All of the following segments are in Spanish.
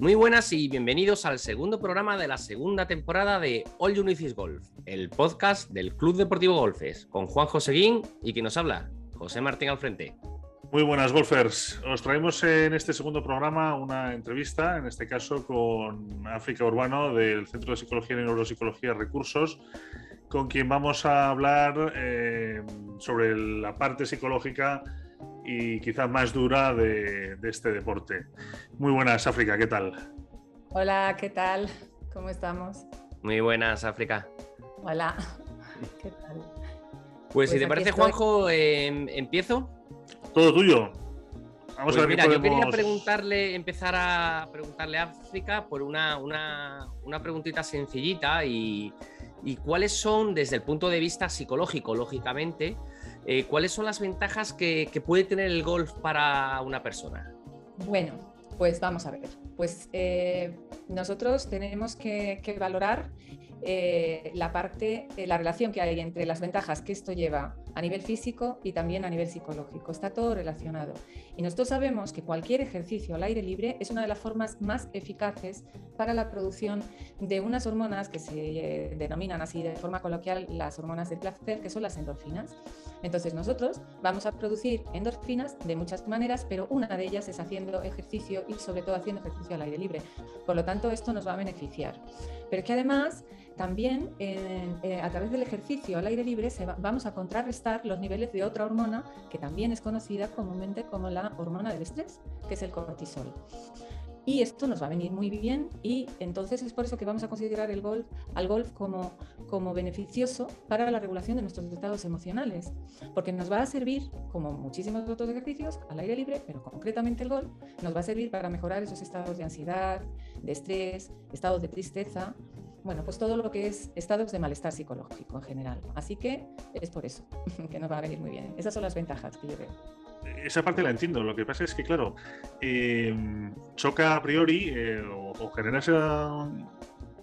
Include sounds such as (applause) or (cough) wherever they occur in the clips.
Muy buenas y bienvenidos al segundo programa de la segunda temporada de All You Golf, el podcast del Club Deportivo Golfes, con Juan Joseguín y quien nos habla, José Martín al frente. Muy buenas golfers. Os traemos en este segundo programa una entrevista, en este caso con África Urbano del Centro de Psicología y Neuropsicología Recursos, con quien vamos a hablar eh, sobre la parte psicológica y quizás más dura de, este deporte. Muy buenas, África, ¿qué tal? Hola, ¿qué tal? ¿Cómo estamos? Muy buenas, África. Hola, (laughs) ¿qué tal? Pues, si te parece, Juanjo, em, empiezo. Todo tuyo. Vamos a pues ver mira, yo quería preguntarle, empezar a preguntarle a África por una, una, una preguntita sencillita y, y cuáles son, desde el punto de vista psicológico, lógicamente, eh, ¿cuáles son las ventajas que, puede tener el golf para una persona? Bueno, pues vamos a ver. Pues eh, nosotros tenemos que, valorar eh, la parte, la relación que hay entre las ventajas que esto lleva a nivel físico y también a nivel psicológico. Está todo relacionado. Y nosotros sabemos que cualquier ejercicio al aire libre es una de las formas más eficaces para la producción de unas hormonas que se denominan así de forma coloquial las hormonas del placer, que son las endorfinas. Entonces nosotros vamos a producir endorfinas de muchas maneras, pero una de ellas es haciendo ejercicio y sobre todo haciendo ejercicio al aire libre. Por lo tanto, esto nos va a beneficiar. Pero que además también eh, a través del ejercicio al aire libre vamos a contrarrestar los niveles de otra hormona que también es conocida comúnmente como la hormona del estrés, que es el cortisol. Y esto nos va a venir muy bien y entonces es por eso que vamos a considerar el golf, al golf como, como beneficioso para la regulación de nuestros estados emocionales, porque nos va a servir, como muchísimos otros ejercicios, al aire libre, pero concretamente el golf, nos va a servir para mejorar esos estados de ansiedad, de estrés, estados de tristeza, bueno, pues todo lo que es estados de malestar psicológico en general. Así que es por eso (laughs) que nos va a venir muy bien. Esas son las ventajas que yo veo esa parte la entiendo. Lo que pasa es que, claro, eh, choca a priori eh, o, genera esa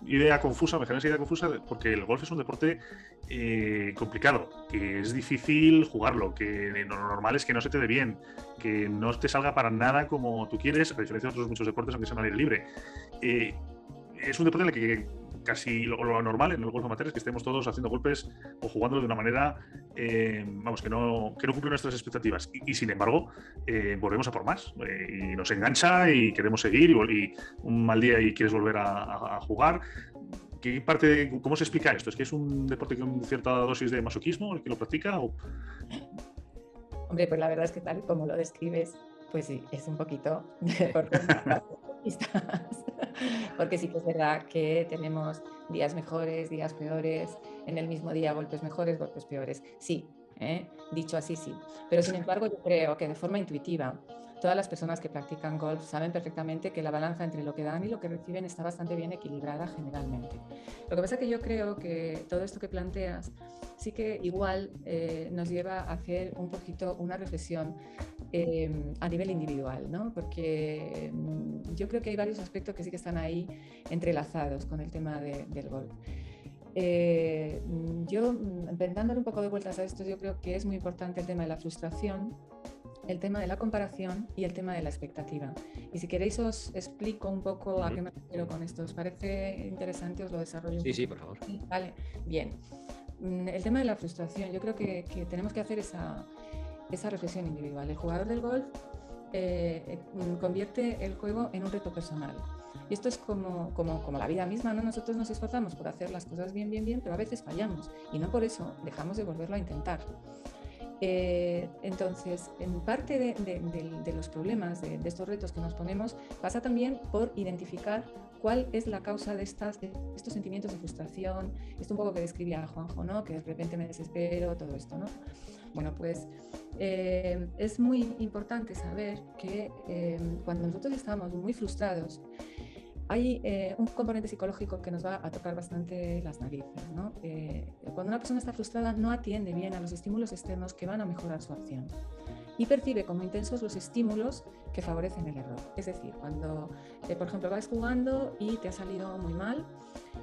idea confusa, me genera esa idea confusa porque el golf es un deporte eh, complicado, que es difícil jugarlo, que lo normal es que no se te dé bien, que no te salga para nada como tú quieres, a diferencia de otros muchos deportes, aunque sean al aire libre. es un deporte en el que casi lo, normal en el golf amateur es que estemos todos haciendo golpes o jugándolo de una manera, eh, vamos, que no, que no cumple nuestras expectativas. Y, sin embargo, eh, volvemos a por más. Eh, y nos engancha y queremos seguir y, un mal día y quieres volver a, jugar. ¿Qué parte ¿Cómo se explica esto? ¿Es que es un deporte con cierta dosis de masoquismo el que lo practica? Hombre, pues la verdad es que tal como lo describes, pues sí, es un poquito de (laughs) porque sí que es verdad que tenemos días mejores, días peores, en el mismo día golpes mejores, golpes peores. Sí, ¿eh? dicho así, sí. Pero sin embargo, yo creo que de forma intuitiva, todas las personas que practican golf saben perfectamente que la balanza entre lo que dan y lo que reciben está bastante bien equilibrada generalmente. Lo que pasa es que yo creo que todo esto que planteas sí que igual eh, nos lleva a hacer un poquito una reflexión Em, a nivel individual, ¿no? porque mm, yo creo que hay varios aspectos que sí que están ahí entrelazados con el tema del golf. Eh, yo, mm, dándole un poco de vueltas a esto, yo creo que es muy importante el tema de la frustración, el tema de la comparación y el tema de la expectativa. Y si queréis os explico un poco a qué me refiero con esto. ¿Os parece interesante? Os lo desarrollo. Sí, sí, por favor. Vale, bien. El tema de la frustración, yo creo que, que tenemos que hacer esa, esa reflexión individual. El jugador del golf eh, eh, convierte el juego en un reto personal. Y esto es como, como, como, la vida misma, ¿no? Nosotros nos esforzamos por hacer las cosas bien, bien, bien, pero a veces fallamos y no por eso dejamos de volverlo a intentar. Eh, entonces, en parte de, los problemas, de, estos retos que nos ponemos, pasa también por identificar cuál es la causa de, estas, estos sentimientos de frustración, esto un poco que describía Juanjo, ¿no? que de repente me desespero, todo esto. ¿no? Bueno, pues eh, es muy importante saber que eh, cuando nosotros estamos muy frustrados, hay eh, un componente psicológico que nos va a tocar bastante las narices. cuando una persona está frustrada no atiende bien a los estímulos externos que van a mejorar su acción y percibe como intensos los estímulos que favorecen el error. Es decir, cuando, por ejemplo, vas jugando y te ha salido muy mal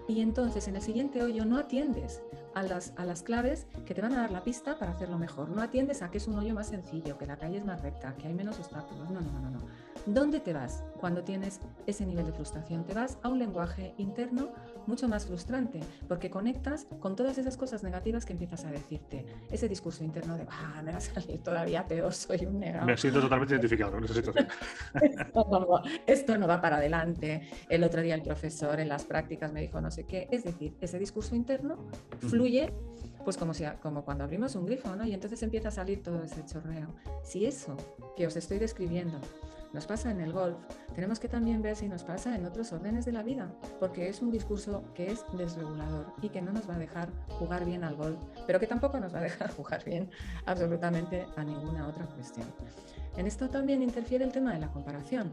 y entonces en el siguiente hoyo no atiendes a las, a las claves que te van a dar la pista para hacerlo mejor. No atiendes a que es un hoyo más sencillo, que la calle es más recta, que hay menos obstáculos. No, no, no, no. ¿Dónde te vas cuando tienes ese nivel de frustración? Te vas a un lenguaje interno mucho más frustrante, porque conectas con todas esas cosas negativas que empiezas a decirte. Ese discurso interno de, ah, me va a salir todavía peor, soy un negado. Me siento totalmente identificado en esa situación. (laughs) esto, no, va para adelante. El otro día el profesor en las prácticas me dijo no sé qué. Es decir, ese discurso interno fluye pues como, sea, como cuando abrimos un grifo, ¿no? Y entonces empieza a salir todo ese chorreo. Si eso que os estoy describiendo nos pasa en el golf, tenemos que también ver si nos pasa en otros órdenes de la vida, porque es un discurso que es desregulador y que no nos va a dejar jugar bien al golf, pero que tampoco nos va a dejar (laughs) jugar bien absolutamente a ninguna otra cuestión. En esto también interfiere el tema de la comparación.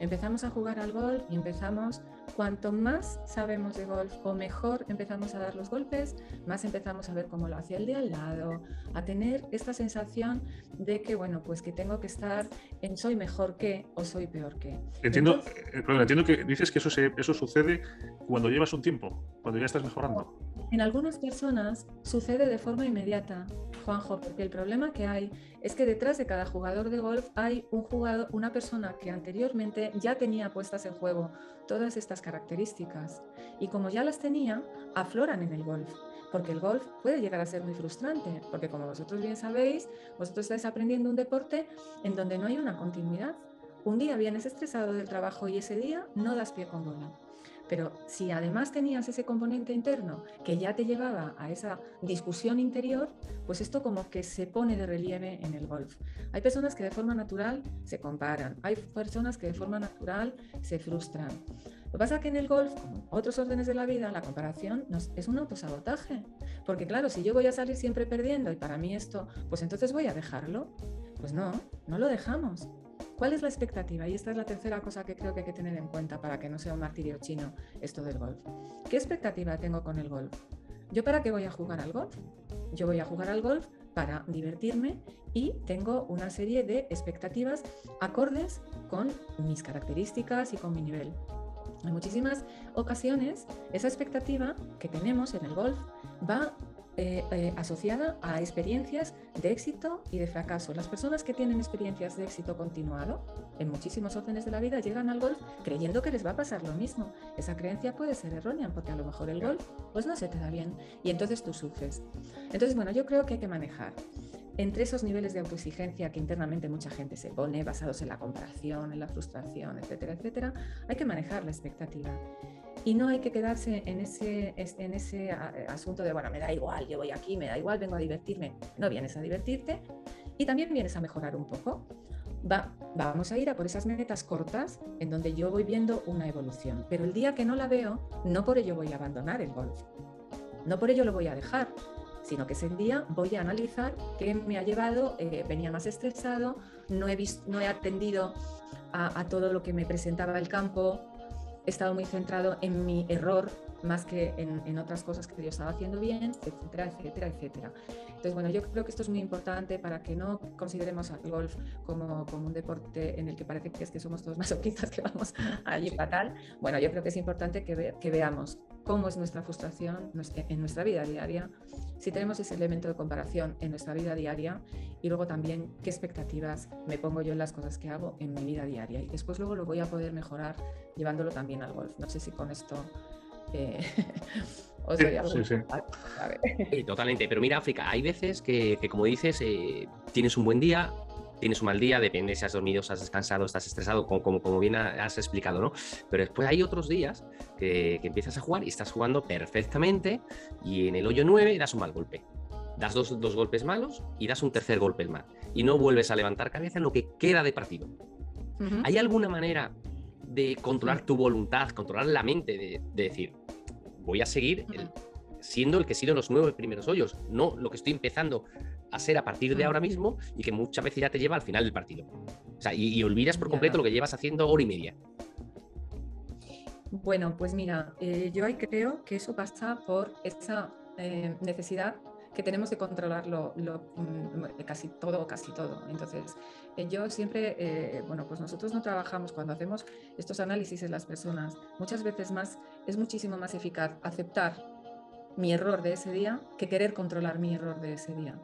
Empezamos a jugar al golf y empezamos, cuanto más sabemos de golf o mejor empezamos a dar los golpes, más empezamos a ver cómo lo hacía el de al lado, a tener esta sensación de que, bueno, pues que tengo que estar en soy mejor que o soy peor que. Entiendo, eh, entiendo que dices que eso, eso sucede cuando llevas un tiempo, cuando ya estás mejorando. En algunas personas sucede de forma inmediata, Juanjo, porque el problema que hay es que detrás de cada jugador de golf hay un jugador, una persona que anteriormente ya tenía puestas en juego todas estas características y como ya las tenía, afloran en el golf. Porque el golf puede llegar a ser muy frustrante, porque como vosotros bien sabéis, vosotros estáis aprendiendo un deporte en donde no hay una continuidad. Un día vienes estresado del trabajo y ese día no das pie con bola. Pero si además tenías ese componente interno que ya te llevaba a esa discusión interior, pues esto como que se pone de relieve en el golf. Hay personas que de forma natural se comparan, hay personas que de forma natural se frustran. Lo que pasa es que en el golf, como otros órdenes de la vida, la comparación es un autosabotaje. Porque claro, si yo voy a salir siempre perdiendo y para mí esto, pues entonces voy a dejarlo. Pues no, no lo dejamos. ¿Cuál es la expectativa? Y esta es la tercera cosa que creo que hay que tener en cuenta para que no sea un martirio chino esto del golf. ¿Qué expectativa tengo con el golf? ¿Yo para qué voy a jugar al golf? Yo voy a jugar al golf para divertirme y tengo una serie de expectativas acordes con mis características y con mi nivel. En muchísimas ocasiones esa expectativa que tenemos en el golf va eh, eh, asociada a experiencias de éxito y de fracaso. Las personas que tienen experiencias de éxito continuado en muchísimos órdenes de la vida llegan al golf creyendo que les va a pasar lo mismo. Esa creencia puede ser errónea porque a lo mejor el golf pues no se te da bien y entonces tú sufres. Entonces, bueno, yo creo que hay que manejar entre esos niveles de autoexigencia que internamente mucha gente se pone, basados en la comparación, en la frustración, etcétera, etcétera, hay que manejar la expectativa. Y no hay que quedarse en ese, en ese asunto de, bueno, me da igual, yo voy aquí, me da igual, vengo a divertirme. No vienes a divertirte y también vienes a mejorar un poco. Va, vamos a ir a por esas metas cortas en donde yo voy viendo una evolución. Pero el día que no la veo, no por ello voy a abandonar el golf. No por ello lo voy a dejar, sino que ese día voy a analizar qué me ha llevado, eh, venía más estresado, no he, visto, no he atendido a, a todo lo que me presentaba el campo, he estado muy centrado en mi error más que en, otras cosas que yo estaba haciendo bien, etcétera, etcétera, etcétera. Entonces, bueno, yo creo que esto es muy importante para que no consideremos al golf como, como un deporte en el que parece que es que somos todos (laughs) masoquistas que vamos allí fatal. Bueno, yo creo que es importante que, que veamos cómo es nuestra frustración en nuestra vida diaria, si tenemos ese elemento de comparación en nuestra vida diaria y luego también qué expectativas me pongo yo en las cosas que hago en mi vida diaria. Y después luego lo voy a poder mejorar llevándolo también al golf. No sé si con esto... (laughs) Os sí, sí, sí. totalmente. Pero mira, África, hay veces que, como dices, eh, tienes un buen día, tienes un mal día, depende si has dormido, si has descansado, estás estresado, como, como, bien has explicado, ¿no? Pero después hay otros días que, empiezas a jugar y estás jugando perfectamente y en el hoyo 9 das un mal golpe. Das dos, dos golpes malos y das un tercer golpe mal. Y no vuelves a levantar cabeza en lo que queda de partido. ¿Hay alguna manera de controlar tu voluntad, controlar la mente, de, decir, voy a seguir siendo el que he sido los nueve primeros hoyos, no lo que estoy empezando a ser a partir de ahora mismo y que muchas veces ya te lleva al final del partido. O sea, y, olvidas por completo lo que llevas haciendo hora y media. Bueno, pues mira, eh, yo ahí creo que eso pasa por esa eh, necesidad que tenemos de controlarlo mm, casi todo, casi todo. Entonces, eh, yo siempre, bueno, pues nosotros no trabajamos cuando hacemos estos análisis en las personas. Muchas veces más, es muchísimo más eficaz aceptar mi error de ese día que querer controlar mi error de ese día.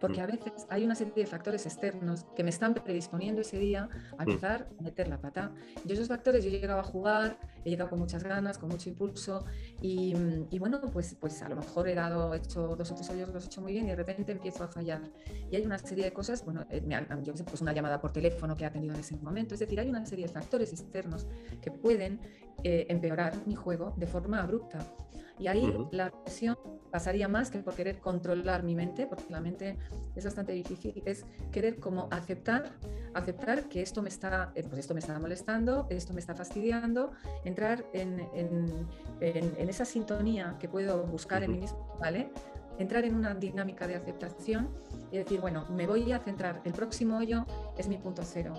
Porque mm. a veces hay una serie de factores externos que me están predisponiendo ese día a mm. empezar a meter la pata. Y esos factores yo he llegado a jugar, he llegado con muchas ganas, con mucho impulso y, bueno, pues, pues a lo mejor he dado, hecho dos o tres hoyos, los he hecho muy bien y de repente empiezo a fallar. Y hay una serie de cosas, bueno, eh, yo sé, pues una llamada por teléfono que ha tenido en ese momento. Es decir, hay una serie de factores externos que pueden eh, empeorar mi juego de forma abrupta. Y ahí la presión pasaría más que por querer controlar mi mente, porque la mente es bastante difícil, es querer como aceptar, aceptar que esto me está, eh, pues esto me está molestando, esto me está fastidiando, entrar en, en, en, esa sintonía que puedo buscar en mí mismo, ¿vale? Entrar en una dinámica de aceptación y decir, bueno, me voy a centrar, el próximo hoyo es mi punto cero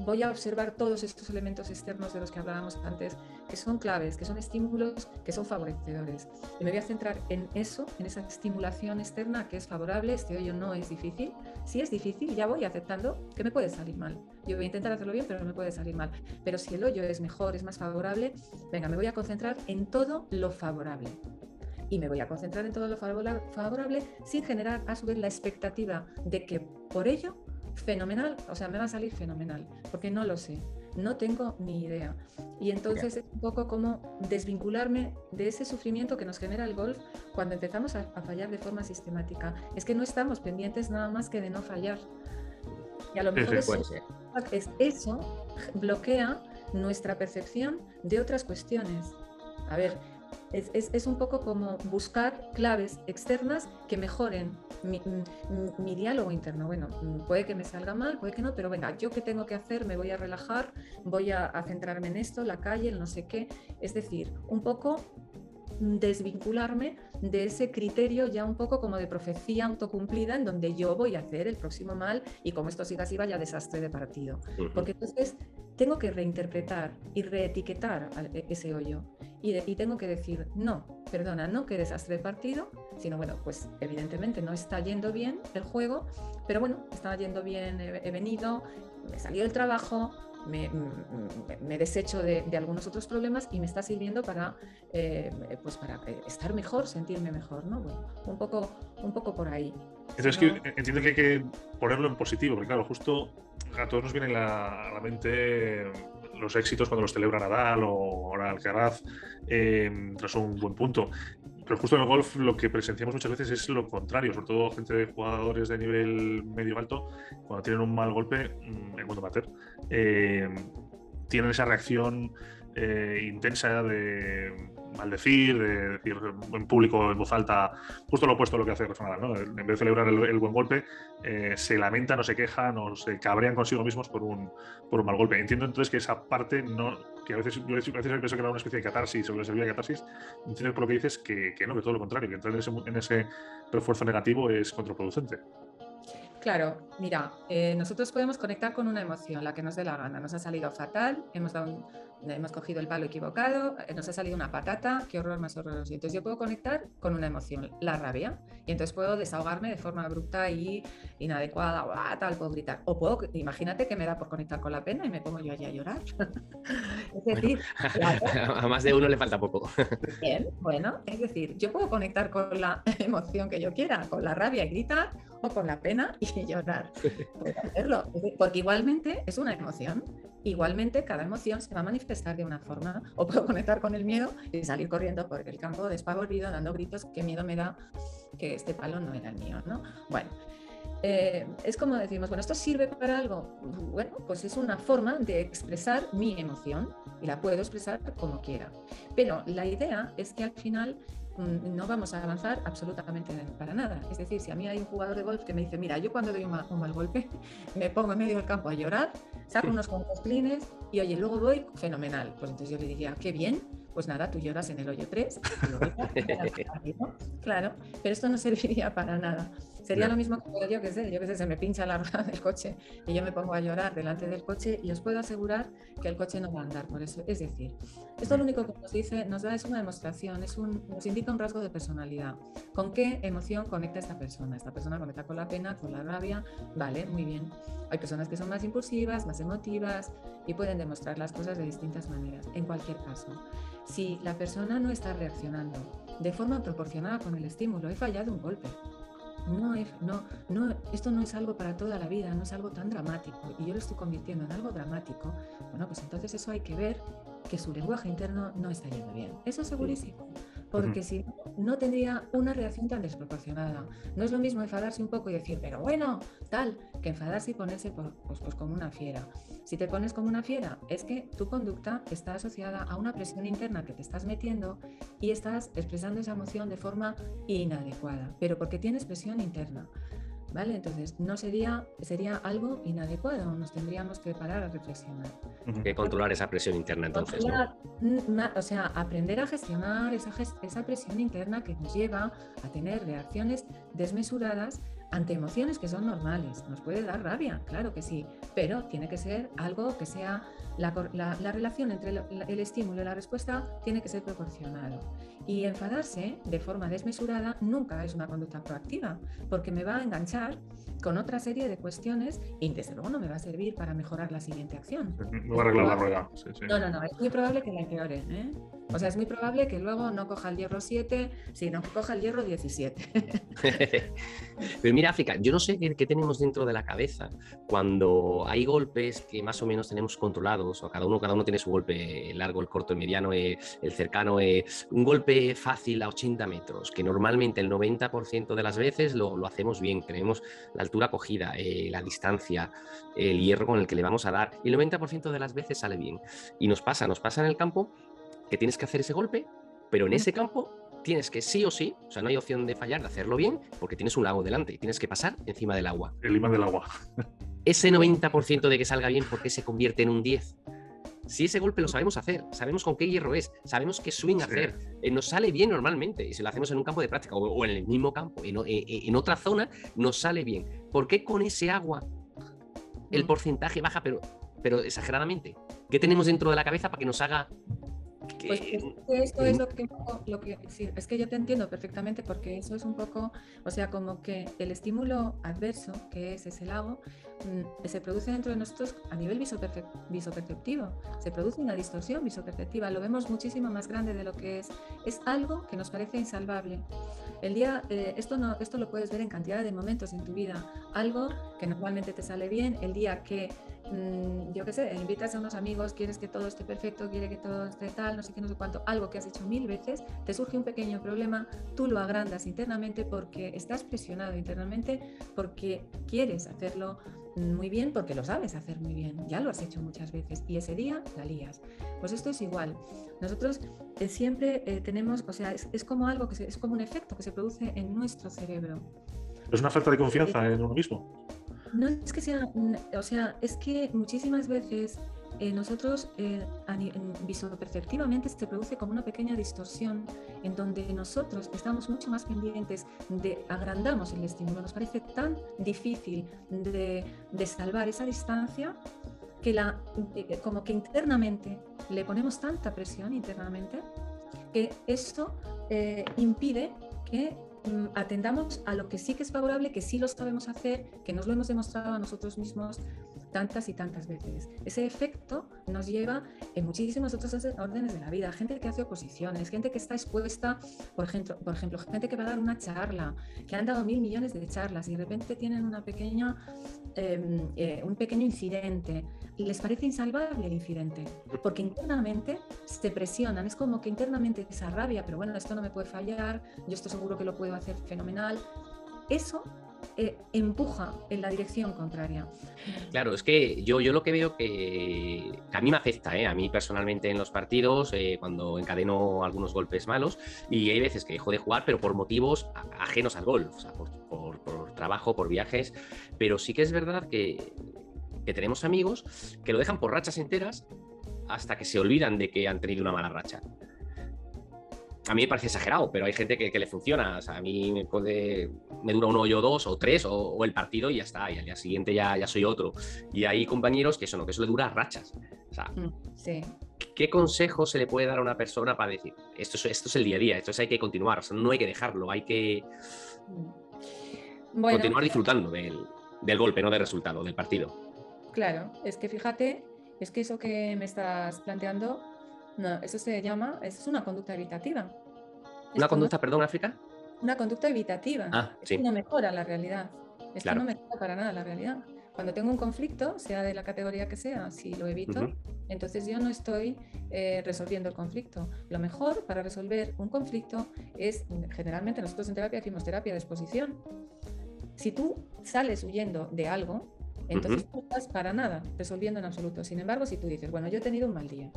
voy a observar todos estos elementos externos de los que hablábamos antes, que son claves, que son estímulos, que son favorecedores. Y me voy a centrar en eso, en esa estimulación externa que es favorable. Este hoyo no es difícil. Si es difícil, ya voy aceptando que me puede salir mal. Yo voy a intentar hacerlo bien, pero me puede salir mal. Pero si el hoyo es mejor, es más favorable, venga, me voy a concentrar en todo lo favorable y me voy a concentrar en todo lo favorable sin generar a su vez la expectativa de que por ello fenomenal, o sea, me va a salir fenomenal, porque no lo sé, no tengo ni idea. Y entonces es un poco como desvincularme de ese sufrimiento que nos genera el golf cuando empezamos a, fallar de forma sistemática. Es que no estamos pendientes nada más que de no fallar. Y a lo mejor eso, es, eso bloquea nuestra percepción de otras cuestiones. A ver, es, un poco como buscar claves externas que mejoren mi, diálogo interno. Bueno, puede que me salga mal, puede que no, pero venga, yo qué tengo que hacer, me voy a relajar, voy a, a centrarme en esto, la calle, el no sé qué. Es decir, un poco desvincularme de ese criterio ya un poco como de profecía autocumplida en donde yo voy a hacer el próximo mal y como esto siga así vaya desastre de partido. Porque entonces tengo que reinterpretar y reetiquetar e, ese hoyo y, y, tengo que decir, no, perdona, no que desastre de partido, sino bueno, pues evidentemente no está yendo bien el juego, pero bueno, está yendo bien, he, he venido, me salió el trabajo, me, me, desecho de, algunos otros problemas y me está sirviendo para, eh, pues para eh, estar mejor, sentirme mejor, ¿no? Bueno, un poco, un poco por ahí. Entonces que entiendo que hay que ponerlo en positivo, porque claro, justo a todos nos viene a la mente los éxitos cuando los celebra Nadal o ahora Alcaraz eh, tras un buen punto. Pero justo en el golf lo que presenciamos muchas veces es lo contrario, sobre todo gente de jugadores de nivel medio alto, cuando tienen un mal golpe, mm, en cuanto a eh, tienen esa reacción eh, intensa de maldecir, de decir en público, en voz alta, justo lo opuesto a lo que hace Rafa ¿no? En vez de celebrar el, buen golpe, eh, se lamentan o se quejan o se cabrean consigo mismos por un, por un mal golpe. Entiendo entonces que esa parte no, que a veces a veces pienso que era una especie de catarsis o que servía de catarsis, entiendo por lo que dices que, que, no, que todo lo contrario, que entrar en ese, en ese refuerzo negativo es contraproducente. Claro, mira, eh, nosotros podemos conectar con una emoción, la que nos dé la gana. Nos ha salido fatal, hemos dado un, hemos cogido el palo equivocado, eh, nos ha salido una patata, qué horror más horroroso. Entonces yo puedo conectar con una emoción, la rabia, y entonces puedo desahogarme de forma abrupta y inadecuada, o tal, puedo gritar. O puedo, imagínate que me da por conectar con la pena y me pongo yo allí a llorar. (laughs) es decir, (laughs) (laughs) a más de uno le falta poco. Bien, bueno, es decir, yo puedo conectar con la emoción que yo quiera, con la rabia y gritar, o con la pena y llorar. Puedo hacerlo, porque igualmente es una emoción Igualmente, cada emoción se va a manifestar de una forma, o puedo conectar con el miedo y salir corriendo por el campo despavorido, dando gritos, qué miedo me da que este palo no era el mío, ¿no? Bueno, eh, es como decimos, bueno, ¿esto sirve para algo? Bueno, pues es una forma de expresar mi emoción y la puedo expresar como quiera. Pero la idea es que al final Mm, no vamos a avanzar absolutamente para nada. Es decir, si a mí hay un jugador de golf que me dice, mira, yo cuando doy un mal, golpe (laughs) me pongo en medio del campo a llorar, saco unos cuantos clines y oye, luego voy fenomenal. Pues entonces yo le diría, qué bien, pues nada, tú lloras en el hoyo 3. (laughs) claro, pero esto no serviría para nada. Sería lo mismo que yo que sé, yo que sé, se me pincha la rueda (laughs) del coche y yo me pongo a llorar delante del coche y os puedo asegurar que el coche no va a andar por eso. Es decir, esto lo único que nos dice, nos da es una demostración, es un, nos indica un rasgo de personalidad. ¿Con qué emoción conecta esta persona? Esta persona conecta con la pena, con la rabia, vale, muy bien. Hay personas que son más impulsivas, más emotivas y pueden demostrar las cosas de distintas maneras. En cualquier caso, si la persona no está reaccionando de forma proporcionada con el estímulo, he fallado un golpe no, no, no, esto no es algo para toda la vida, no es algo tan dramático y yo lo estoy convirtiendo en algo dramático, bueno, pues entonces eso hay que ver que su lenguaje interno no está yendo bien. Eso es segurísimo porque si no, no tendría una reacción tan desproporcionada. No es lo mismo enfadarse un poco y decir, pero bueno, tal, que enfadarse y ponerse pues, pues como una fiera. Si te pones como una fiera, es que tu conducta está asociada a una presión interna que te estás metiendo y estás expresando esa emoción de forma inadecuada, pero porque tienes presión interna. ¿Vale? Entonces, no sería, sería algo inadecuado, nos tendríamos que parar a reflexionar. Que controlar esa presión interna entonces. O sea, aprender a gestionar esa, esa presión interna que nos lleva a tener reacciones desmesuradas ante emociones que son normales. Nos puede dar rabia, claro que sí, pero tiene que ser algo que sea la, relación entre el, estímulo y la respuesta tiene que ser proporcionado. Y enfadarse de forma desmesurada nunca es una conducta proactiva, porque me va a enganchar con otra serie de cuestiones y desde luego no me va a servir para mejorar la siguiente acción. No va a arreglar la rueda. No, no, no, es muy probable que la empeore. ¿eh? O sea, es muy probable que luego no coja el hierro 7, sino que coja el hierro 17. (laughs) Pero mira, África, yo no sé qué, tenemos dentro de la cabeza cuando hay golpes que más o menos tenemos controlados, o cada uno, cada uno tiene su golpe, el largo, el corto, el mediano, eh, el cercano, eh, un golpe fácil a 80 metros, que normalmente el 90% de las veces lo, lo, hacemos bien, tenemos la altura cogida, eh, la distancia, el hierro con el que le vamos a dar, y el 90% de las veces sale bien. Y nos pasa, nos pasa en el campo que tienes que hacer ese golpe, pero en ese campo tienes que sí o sí, o sea, no hay opción de fallar, de hacerlo bien, porque tienes un lago delante y tienes que pasar encima del agua. El imán del agua. Ese 90% de que salga bien, ¿por qué se convierte en un 10? Si ese golpe lo sabemos hacer, sabemos con qué hierro es, sabemos qué swing hacer, eh, nos sale bien normalmente, y si lo hacemos en un campo de práctica o, en el mismo campo, en, eh, en, otra zona, nos sale bien. ¿Por qué con ese agua el mm. porcentaje baja, pero, pero exageradamente? ¿Qué tenemos dentro de la cabeza para que nos haga pues esto es lo que, lo que es que yo te entiendo perfectamente porque eso es un poco, o sea, como que el estímulo adverso, que es ese lago, mm, se produce dentro de nosotros a nivel visoperceptivo, se produce una distorsión visoperceptiva, lo vemos muchísimo más grande de lo que es, es algo que nos parece insalvable. El día, eh, esto, no, esto lo puedes ver en cantidad de momentos en tu vida, algo que normalmente te sale bien, el día que Mm, yo qué sé, invitas a unos amigos, quieres que todo esté perfecto, quiere que todo esté tal, no sé qué, no sé cuánto, algo que has hecho mil veces, te surge un pequeño problema, tú lo agrandas internamente porque estás presionado internamente, porque quieres hacerlo muy bien, porque lo sabes hacer muy bien, ya lo has hecho muchas veces y ese día la lías. Pues esto es igual. Nosotros eh, siempre eh, tenemos, o sea, es, como algo que es como un efecto que se produce en nuestro cerebro. Es una falta de confianza en uno mismo. No es que sea, o sea, es que muchísimas veces eh, nosotros eh, visoperceptivamente se produce como una pequeña distorsión en donde nosotros estamos mucho más pendientes de agrandamos el estímulo. Nos parece tan difícil de, salvar esa distancia que la, eh, como que internamente le ponemos tanta presión internamente que eso impide que atendamos a lo que sí que es favorable, que sí lo sabemos hacer, que nos lo hemos demostrado a nosotros mismos tantas y tantas veces. Ese efecto nos lleva en muchísimos otros órdenes de la vida. Gente que hace oposiciones, gente que está expuesta, por ejemplo, por ejemplo, gente que va a dar una charla, que han dado mil millones de charlas y de repente tienen una pequeña, em, eh, un pequeño incidente. Les parece insalvable el incidente, porque internamente se presionan. Es como que internamente esa rabia, pero bueno, esto no me puede fallar, yo estoy seguro que lo puedo hacer fenomenal. Eso eh, empuja en la dirección contraria. Claro, es que yo, yo lo que veo que, a mí me afecta, ¿eh? a mí personalmente en los partidos, eh, cuando encadeno algunos golpes malos, y hay veces que dejo de jugar, pero por motivos ajenos al golf, o sea, por, trabajo, por viajes, pero sí que es verdad que, que tenemos amigos que lo dejan por rachas enteras hasta que se olvidan de que han tenido una mala racha a mí me parece exagerado, pero hay gente que, le funciona. O sea, a mí me puede, me dura un hoyo dos o tres o, el partido y ya está. Y al día siguiente ya, ya soy otro. Y hay compañeros que eso no, que eso le dura rachas. O sea, mm, sí. ¿qué consejo se le puede dar a una persona para decir, esto es, esto es el día a día, esto es hay que continuar, no hay que dejarlo, hay que continuar disfrutando del, del golpe, no del resultado, del partido. Claro, es que fíjate, es que eso que me estás planteando no, eso se llama, eso es una conducta evitativa. ¿Una conducta, perdón, África? una conducta evitativa. Ah, Esto sí. no mejora la realidad. Esto Claro. no mejora para nada la realidad. Cuando tengo un conflicto, sea de la categoría que sea, si lo evito, entonces yo no estoy eh, resolviendo el conflicto. Lo mejor para resolver un conflicto es, generalmente nosotros en terapia decimos terapia de exposición. Si tú sales huyendo de algo, entonces no estás para nada resolviendo en absoluto. Sin embargo, si tú dices, bueno, yo he tenido un mal día,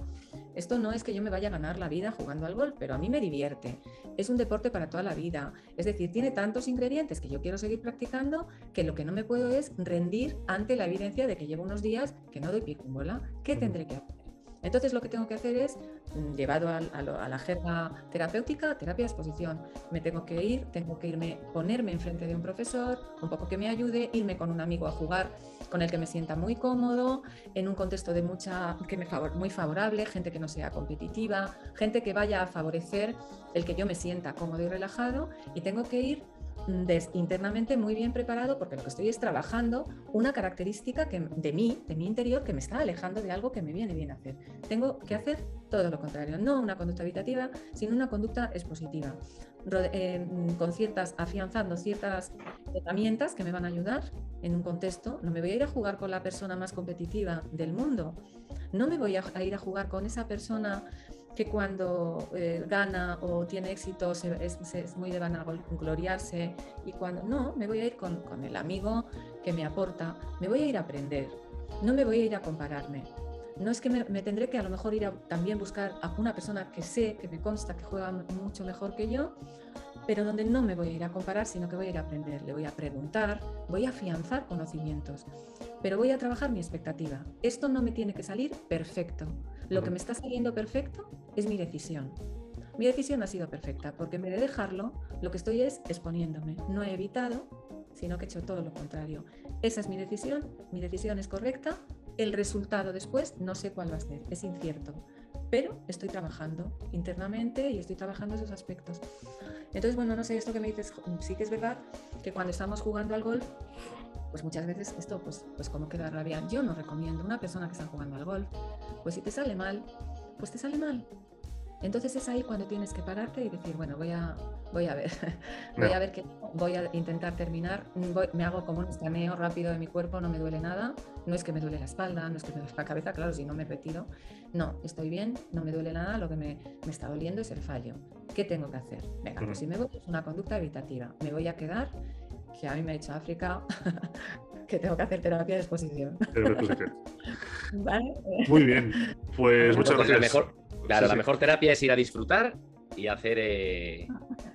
esto no es que yo me vaya a ganar la vida jugando al golf, pero a mí me divierte. Es un deporte para toda la vida. Es decir, tiene tantos ingredientes que yo quiero seguir practicando que lo que no me puedo es rendir ante la evidencia de que llevo unos días que no doy pico bola. ¿Qué tendré que hacer? Entonces lo que tengo que hacer es, mm, llevado a, la jerga terapéutica, terapia de exposición. Me tengo que ir, tengo que irme, ponerme enfrente de un profesor, un poco que me ayude, irme con un amigo a jugar con el que me sienta muy cómodo, en un contexto de mucha, que me favor, muy favorable, gente que no sea competitiva, gente que vaya a favorecer el que yo me sienta cómodo y relajado y tengo que ir internamente muy bien preparado porque lo que estoy es trabajando una característica que, de mí, de mi interior, que me está alejando de algo que me viene bien hacer. Tengo que hacer todo lo contrario, no una conducta evitativa, sino una conducta expositiva, eh, mm, con ciertas, afianzando ciertas herramientas que me van a ayudar en un contexto. No me voy a ir a jugar con la persona más competitiva del mundo, no me voy a ir a jugar con esa persona que cuando eh, gana o tiene éxito se- es, es muy de vanagloriarse y cuando no, me voy a ir con, con el amigo que me aporta, me voy a ir a aprender, no me voy a ir a compararme. No es que me, me tendré que a lo mejor ir a también buscar a una persona que sé, que me consta que juega mucho mejor que yo, pero donde no me voy a ir a comparar, sino que voy a ir a aprender, le voy a preguntar, voy a afianzar conocimientos, pero voy a trabajar mi expectativa. Esto no me tiene que salir perfecto. Lo que me está saliendo perfecto es mi decisión. Mi decisión ha sido perfecta, porque en vez de dejarlo, lo que estoy es exponiéndome. No he evitado, sino que he hecho todo lo contrario. Esa es mi decisión, mi decisión es correcta, el resultado después no sé cuál va a ser, es incierto, pero estoy trabajando internamente y estoy trabajando esos aspectos. Entonces, bueno, no sé, esto que me dices, sí que es verdad que cuando estamos jugando al golf, pues muchas veces esto, pues, pues como queda rabia. Yo no recomiendo una persona que está jugando al golf, pues si te sale mal, pues te sale mal. Entonces es ahí cuando tienes que pararte y decir, bueno, voy a, voy a ver, (laughs) voy a ver que voy a intentar terminar, voy- me hago como un escaneo rápido de mi cuerpo, no me duele nada, no es que me duele la espalda, no es que me duele la cabeza, claro, si no me retiro, no, estoy bien, no me duele nada, lo que me, me está doliendo es el fallo. ¿Qué tengo que hacer? Venga, pues si me voy, es una conducta evitativa, me voy a quedar, que a mí me ha dicho África, (laughs) que tengo que hacer terapia de exposición. (laughs) Pues. Muy bien. Pues muchas Entonces, gracias. La mejor, claro, Sí, la sí. mejor terapia es ir a disfrutar y hacer, eh,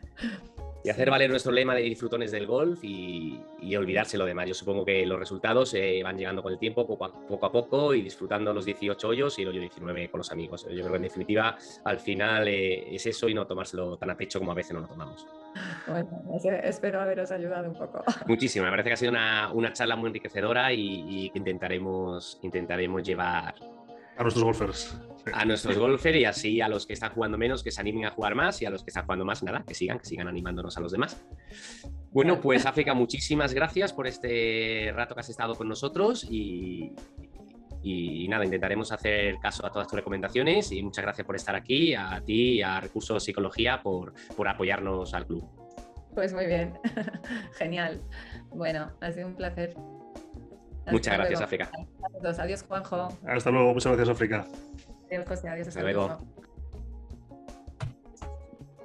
(laughs) y hacer valer nuestro lema de disfrutones del golf y, y olvidarse lo demás. Yo supongo que los resultados eh, van llegando con el tiempo, poco a, poco a poco, y disfrutando los 18 hoyos y el hoyo 19 con los amigos. Yo creo que en definitiva, al final eh, es eso y no tomárselo tan a pecho como a veces no lo tomamos. Bueno, espero haberos ayudado un poco. Muchísimo, me parece que ha sido una, una charla muy enriquecedora y, y que intentaremos, intentaremos llevar A nuestros golfers. A nuestros golfers y así a los que están jugando menos que se animen a jugar más y a los que están jugando más, nada, que sigan, que sigan animándonos a los demás. Bueno, pues África, muchísimas gracias por este rato que has estado con nosotros y, y nada, intentaremos hacer caso a todas tus recomendaciones y muchas gracias por estar aquí, a ti y a Recursos Psicología por, por apoyarnos al club. Pues muy bien, (laughs) genial. Bueno, ha sido un placer. Muchas gracias, luego. África. Adiós, Juanjo. Hasta luego. Muchas gracias, África. Adiós, José. Adiós, Hasta luego.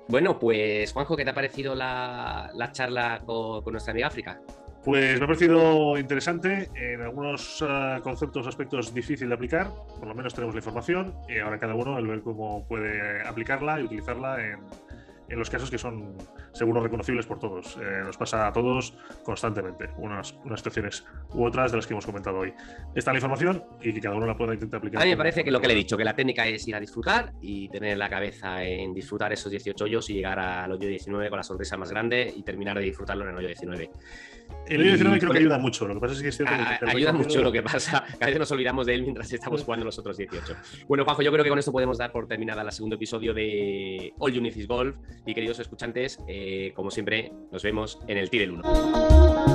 Bueno, pues Juanjo, ¿qué te ha parecido la, la charla con, con nuestra amiga África? Pues me ha parecido interesante, en algunos eh, conceptos, aspectos difícil de aplicar, por lo menos tenemos la información y ahora cada uno el ver cómo puede aplicarla y utilizarla en, en los casos que son seguro reconocibles por todos. Eh, nos pasa a todos constantemente, unas, unas situaciones u otras de las que hemos comentado hoy. Está la información y que cada uno la pueda intentar aplicar. A mí me parece que lo que le he dicho, que la técnica es ir a disfrutar y tener la cabeza en disfrutar esos 18 hoyos y llegar al hoyo 19 con la sonrisa más grande y terminar de disfrutarlo en el hoyo 19. El hoyo 19 y creo que ayuda mucho, lo que pasa es que es cierto que A- ayuda mucho lo que pasa, (laughs) a veces nos olvidamos de él mientras estamos (laughs) jugando los otros 18. Bueno, Juanjo, yo creo que con esto podemos dar por terminada el segundo episodio de All You Need is Golf y queridos escuchantes, eh, como siempre, nos vemos en el Tire el 1.